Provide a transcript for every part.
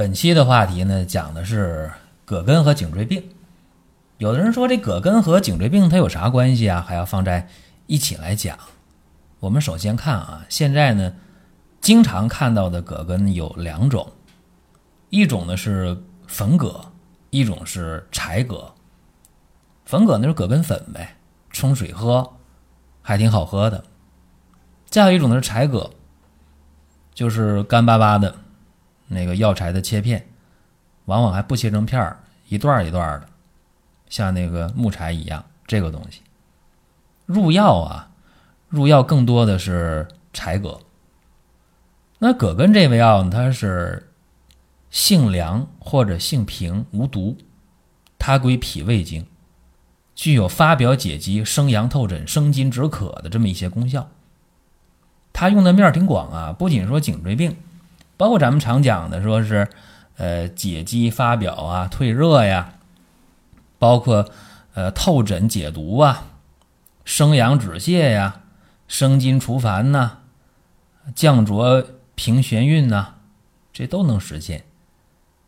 本期的话题呢，讲的是葛根和颈椎病。有的人说这葛根和颈椎病它有啥关系啊？还要放在一起来讲。我们首先看啊，现在呢，经常看到的葛根有两种，一种呢是粉葛，一种是柴葛。粉葛那是葛根粉呗，冲水喝，还挺好喝的。再有一种呢是柴葛，就是干巴巴的。那个药材的切片，往往还不切成片儿，一段一段的，像那个木柴一样。这个东西入药啊，入药更多的是柴葛。那葛根这味药呢，它是性凉或者性平，无毒，它归脾胃经，具有发表解肌、生阳透疹、生津止渴的这么一些功效。它用的面儿挺广啊，不仅说颈椎病。包括咱们常讲的，说是，呃，解肌发表啊，退热呀，包括呃透疹解毒啊，生阳止泻呀，生津除烦呐，降浊平眩晕呐，这都能实现。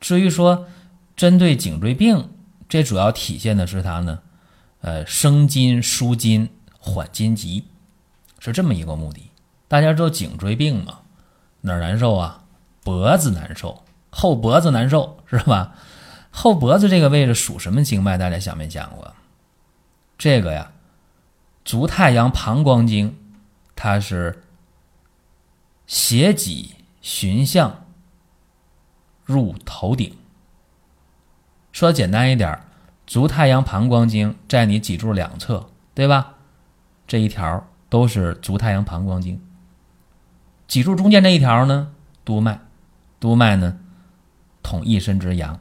至于说针对颈椎病，这主要体现的是它呢，呃，生津舒筋缓筋急，是这么一个目的。大家知道颈椎病嘛，哪儿难受啊？脖子难受，后脖子难受是吧？后脖子这个位置属什么经脉？大家想没想过？这个呀，足太阳膀胱经，它是斜脊循向入头顶。说简单一点，足太阳膀胱经在你脊柱两侧，对吧？这一条都是足太阳膀胱经。脊柱中间这一条呢，督脉。督脉呢，统一身之阳，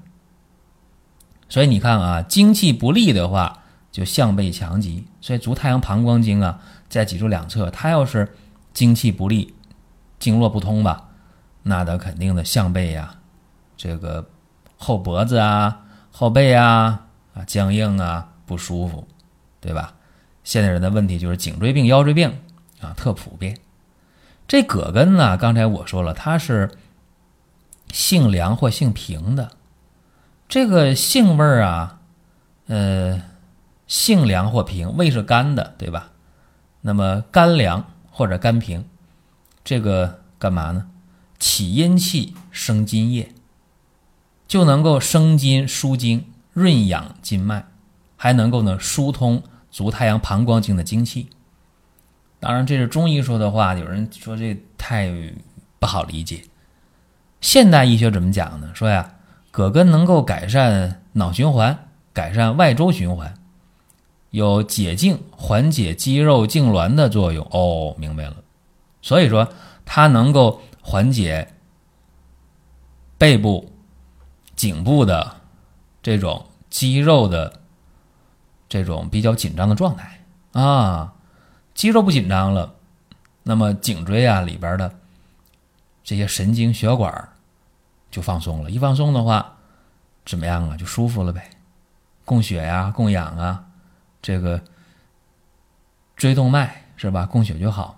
所以你看啊，精气不利的话，就项背强疾。所以足太阳膀胱经啊，在脊柱两侧，它要是精气不利、经络不通吧，那它肯定的项背呀，这个后脖子啊、后背啊啊僵硬啊不舒服，对吧？现代人的问题就是颈椎病、腰椎病啊，特普遍。这葛根呢，刚才我说了，它是。性凉或性平的，这个性味儿啊，呃，性凉或平，胃是干的，对吧？那么干凉或者干平，这个干嘛呢？起阴气，生津液，就能够生津舒经，润养筋脉，还能够呢疏通足太阳膀胱经的精气。当然，这是中医说的话，有人说这太不好理解。现代医学怎么讲呢？说呀，葛根能够改善脑循环，改善外周循环，有解痉、缓解肌肉痉挛的作用。哦，明白了。所以说，它能够缓解背部、颈部的这种肌肉的这种比较紧张的状态啊。肌肉不紧张了，那么颈椎啊里边的这些神经血管。就放松了，一放松的话，怎么样啊？就舒服了呗，供血呀，供氧啊，这个椎动脉是吧？供血就好。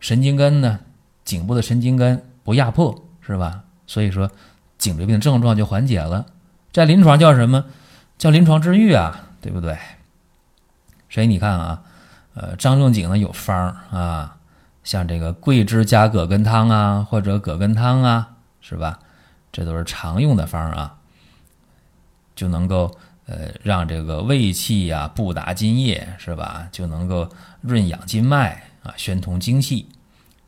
神经根呢，颈部的神经根不压迫是吧？所以说颈椎病症状就缓解了。在临床叫什么？叫临床治愈啊，对不对？所以你看啊，呃，张仲景呢有方啊，像这个桂枝加葛根汤啊，或者葛根汤啊。是吧？这都是常用的方啊，就能够呃让这个胃气呀不达津液，是吧？就能够润养筋脉啊，宣通精气。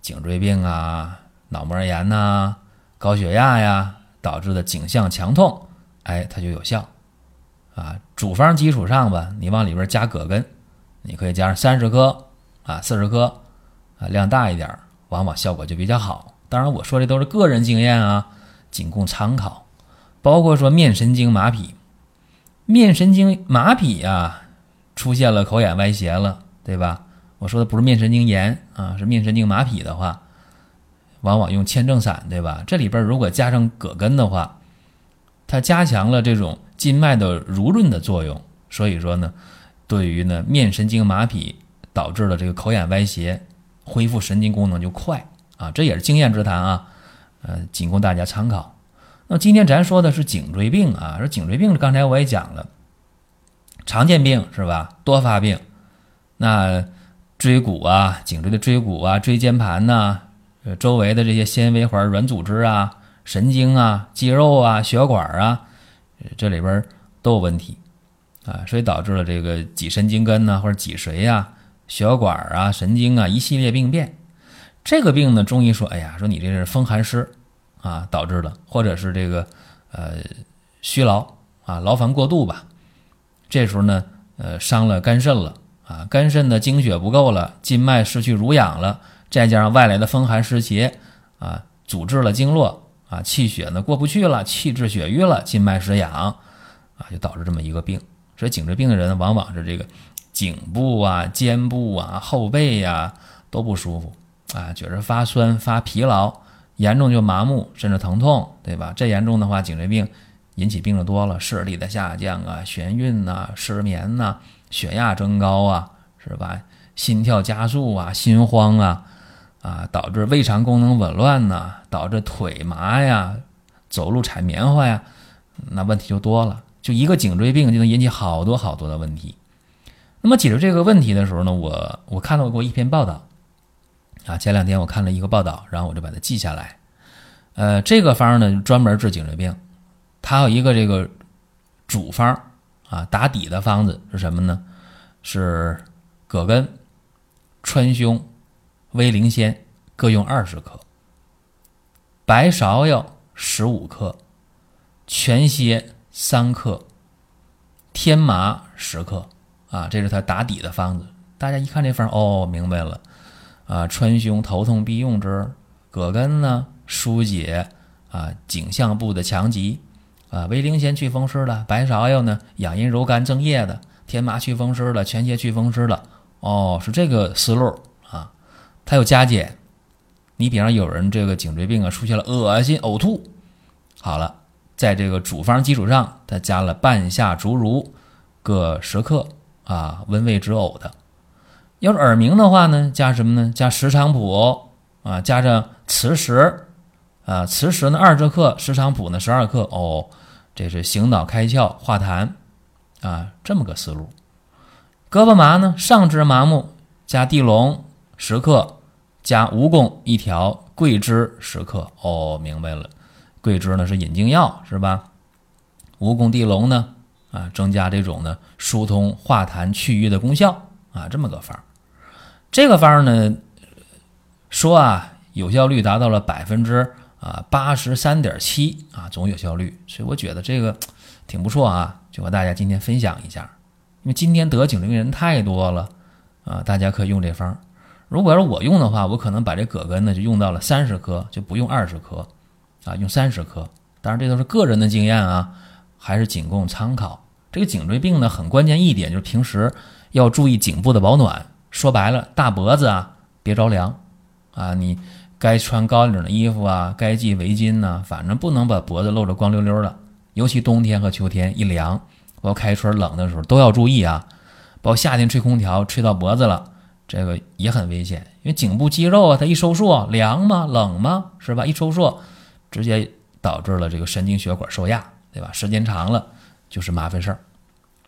颈椎病啊、脑膜炎呐、高血压呀导致的颈项强痛，哎，它就有效啊。主方基础上吧，你往里边加葛根，你可以加上三十克啊、四十克啊，量大一点，往往效果就比较好。当然，我说的都是个人经验啊，仅供参考。包括说面神经麻痹，面神经麻痹呀，出现了口眼歪斜了，对吧？我说的不是面神经炎啊，是面神经麻痹的话，往往用千正散，对吧？这里边如果加上葛根的话，它加强了这种筋脉的濡润的作用，所以说呢，对于呢面神经麻痹导致了这个口眼歪斜，恢复神经功能就快啊，这也是经验之谈啊，呃，仅供大家参考。那今天咱说的是颈椎病啊，说颈椎病，刚才我也讲了，常见病是吧？多发病，那。椎骨啊，颈椎的椎骨啊，椎间盘呐，呃，周围的这些纤维环、软组织啊，神经啊，肌肉啊，血管啊，这里边都有问题啊，所以导致了这个脊神经根呐，或者脊髓呀，血管啊，神经啊，一系列病变。这个病呢，中医说，哎呀，说你这是风寒湿啊导致的，或者是这个呃虚劳啊，劳烦过度吧。这时候呢，呃，伤了肝肾了。啊，肝肾的精血不够了，筋脉失去濡养了，再加上外来的风寒湿邪，啊，阻滞了经络，啊，气血呢过不去了，气滞血瘀了，筋脉失养，啊，就导致这么一个病。所以颈椎病的人往往是这个颈部啊、肩部啊、后背呀都不舒服，啊，觉着发酸、发疲劳，严重就麻木甚至疼痛，对吧？再严重的话，颈椎病引起病的多了，视力的下降啊、眩晕呐、失眠呐。血压增高啊，是吧？心跳加速啊，心慌啊，啊，导致胃肠功能紊乱呐，导致腿麻呀，走路踩棉花呀，那问题就多了。就一个颈椎病就能引起好多好多的问题。那么解决这个问题的时候呢，我我看到过一篇报道，啊，前两天我看了一个报道，然后我就把它记下来。呃，这个方呢专门治颈椎病，它有一个这个主方。啊，打底的方子是什么呢？是葛根、川芎、威灵仙各用二十克，白芍药十五克，全蝎三克，天麻十克。啊，这是他打底的方子。大家一看这方哦，明白了。啊，川芎头痛必用之，葛根呢疏解啊颈项部的强疾。啊，威灵仙祛风湿的，白芍药呢养阴柔肝正液的，天麻祛风湿的，全蝎祛风湿的。哦，是这个思路啊。它有加减。你比方有人这个颈椎病啊出现了恶心呕吐，好了，在这个主方基础上，它加了半夏竹茹各十克啊，温胃止呕的。要是耳鸣的话呢，加什么呢？加石菖蒲啊，加上磁石。啊，磁石呢二十克，石菖蒲呢十二克。哦，这是醒脑开窍化痰，啊，这么个思路。胳膊麻呢，上肢麻木，加地龙十克，加蜈蚣一条，桂枝十克。哦，明白了，桂枝呢是引经药，是吧？蜈蚣地龙呢，啊，增加这种呢疏通化痰祛瘀的功效，啊，这么个方儿。这个方儿呢，说啊，有效率达到了百分之。啊，八十三点七啊，总有效率，所以我觉得这个挺不错啊，就和大家今天分享一下。因为今天得颈椎病人太多了啊，大家可以用这方。如果要是我用的话，我可能把这葛根呢就用到了三十克，就不用二十克啊，用三十克。当然这都是个人的经验啊，还是仅供参考。这个颈椎病呢，很关键一点就是平时要注意颈部的保暖。说白了，大脖子啊别着凉啊，你。该穿高领的衣服啊，该系围巾呢，反正不能把脖子露着光溜溜的。尤其冬天和秋天一凉，包括开春冷的时候都要注意啊。包括夏天吹空调吹到脖子了，这个也很危险，因为颈部肌肉啊，它一收缩，凉吗？冷吗？是吧？一收缩，直接导致了这个神经血管受压，对吧？时间长了就是麻烦事儿，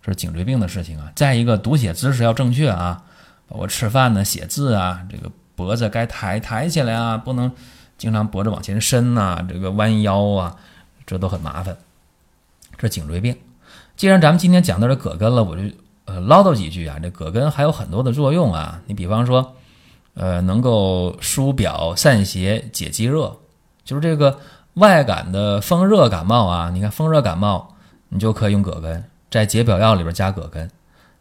这是颈椎病的事情啊。再一个，读写姿势要正确啊，包括吃饭呢、写字啊，这个。脖子该抬抬起来啊，不能经常脖子往前伸呐，这个弯腰啊，这都很麻烦。这颈椎病，既然咱们今天讲到这葛根了，我就呃唠叨几句啊。这葛根还有很多的作用啊，你比方说，呃，能够疏表散邪解肌热，就是这个外感的风热感冒啊，你看风热感冒，你就可以用葛根，在解表药里边加葛根。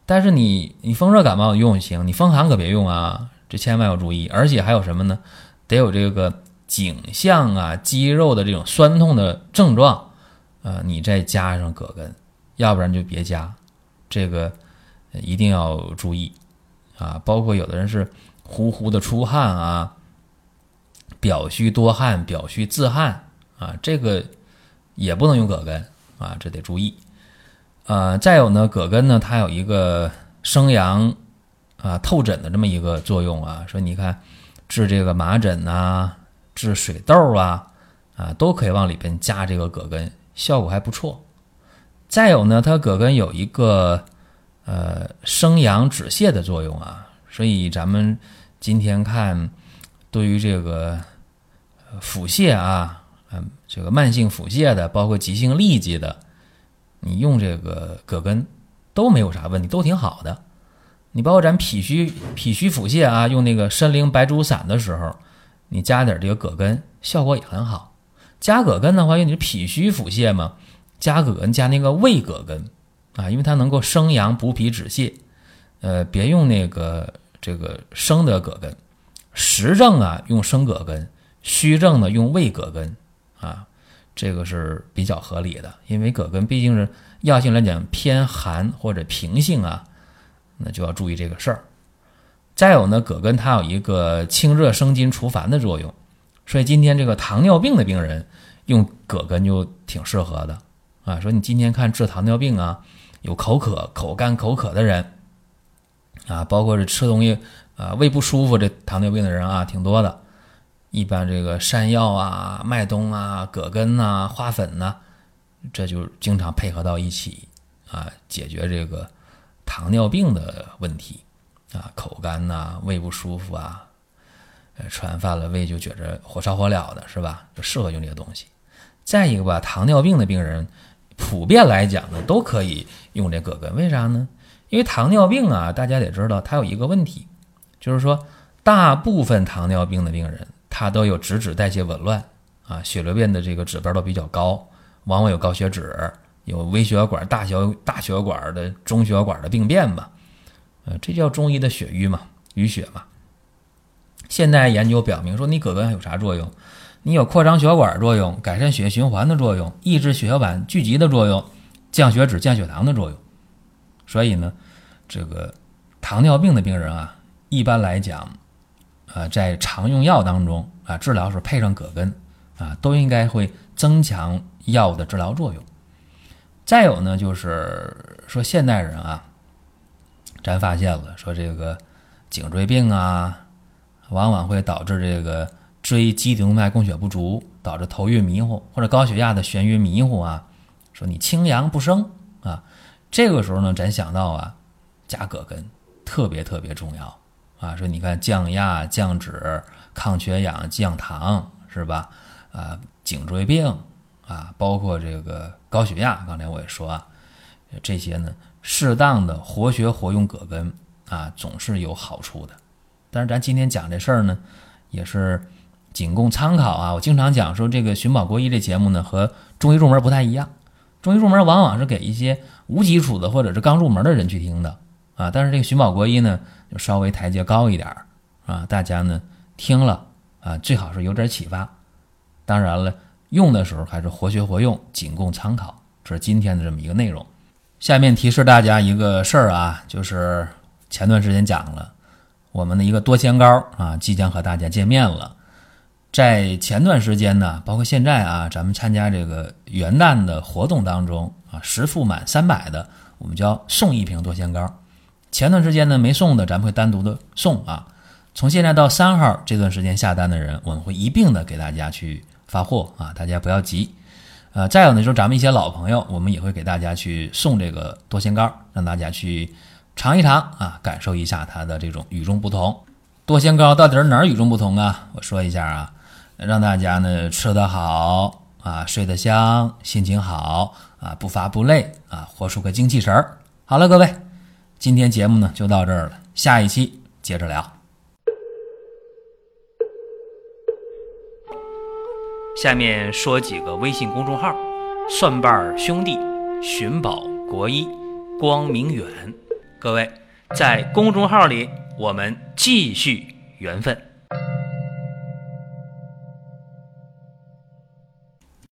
但是你你风热感冒用行，你风寒可别用啊。这千万要注意，而且还有什么呢？得有这个颈项啊肌肉的这种酸痛的症状，呃，你再加上葛根，要不然就别加，这个一定要注意啊。包括有的人是呼呼的出汗啊，表虚多汗、表虚自汗啊，这个也不能用葛根啊，这得注意。呃，再有呢，葛根呢，它有一个生阳啊透疹的这么一个作用啊，说你看治这个麻疹呐。治水痘啊，啊，都可以往里边加这个葛根，效果还不错。再有呢，它葛根有一个呃生阳止泻的作用啊，所以咱们今天看对于这个腹泻啊，嗯，这个慢性腹泻的，包括急性痢疾的，你用这个葛根都没有啥问题，都挺好的。你包括咱脾虚脾虚腹泻啊，用那个参苓白术散的时候。你加点这个葛根，效果也很好。加葛根的话，因为你是脾虚腹泻嘛，加葛根加那个胃葛根啊，因为它能够生阳补脾止泻。呃，别用那个这个生的葛根，实症啊用生葛根，虚症呢用胃葛根啊，这个是比较合理的。因为葛根毕竟是药性来讲偏寒或者平性啊，那就要注意这个事儿。再有呢，葛根它有一个清热生津除烦的作用，所以今天这个糖尿病的病人用葛根就挺适合的啊。说你今天看治糖尿病啊，有口渴、口干、口渴的人啊，包括是吃东西啊胃不舒服这糖尿病的人啊，挺多的。一般这个山药啊、麦冬啊、葛根呐、花粉呐，这就经常配合到一起啊，解决这个糖尿病的问题。啊，口干呐，胃不舒服啊，呃，吃完饭了胃就觉着火烧火燎的，是吧？就适合用这个东西。再一个吧，糖尿病的病人，普遍来讲呢，都可以用这葛根。为啥呢？因为糖尿病啊，大家得知道，它有一个问题，就是说，大部分糖尿病的病人，他都有脂质代谢紊乱啊，血流变的这个指标都比较高，往往有高血脂，有微血管、大小大血管的、中血管的病变吧。呃，这叫中医的血瘀嘛，淤血嘛。现代研究表明说，你葛根有啥作用？你有扩张血管作用，改善血液循环的作用，抑制血小板聚集的作用，降血脂、降血糖的作用。所以呢，这个糖尿病的病人啊，一般来讲，啊，在常用药当中啊，治疗时配上葛根啊，都应该会增强药物的治疗作用。再有呢，就是说现代人啊。咱发现了，说这个颈椎病啊，往往会导致这个椎基动脉供血不足，导致头晕迷糊，或者高血压的眩晕迷糊啊。说你清阳不升啊，这个时候呢，咱想到啊，加葛根特别特别重要啊。说你看降压、降脂、抗缺氧、降糖，是吧？啊，颈椎病啊，包括这个高血压，刚才我也说啊，这些呢。适当的活血活用葛根啊，总是有好处的。但是咱今天讲这事儿呢，也是仅供参考啊。我经常讲说，这个寻宝国医这节目呢，和中医入门不太一样。中医入门往往是给一些无基础的或者是刚入门的人去听的啊。但是这个寻宝国医呢，就稍微台阶高一点儿啊。大家呢听了啊，最好是有点启发。当然了，用的时候还是活学活用，仅供参考。这是今天的这么一个内容。下面提示大家一个事儿啊，就是前段时间讲了我们的一个多仙膏啊，即将和大家见面了。在前段时间呢，包括现在啊，咱们参加这个元旦的活动当中啊，实付满三百的，我们叫送一瓶多仙膏。前段时间呢没送的，咱们会单独的送啊。从现在到三号这段时间下单的人，我们会一并的给大家去发货啊，大家不要急。呃，再有呢，就是咱们一些老朋友，我们也会给大家去送这个多仙膏，让大家去尝一尝啊，感受一下它的这种与众不同。多仙膏到底是哪儿与众不同啊？我说一下啊，让大家呢吃得好啊，睡得香，心情好啊，不乏不累啊，活出个精气神儿。好了，各位，今天节目呢就到这儿了，下一期接着聊。下面说几个微信公众号：蒜瓣兄弟、寻宝国医、光明远。各位在公众号里，我们继续缘分。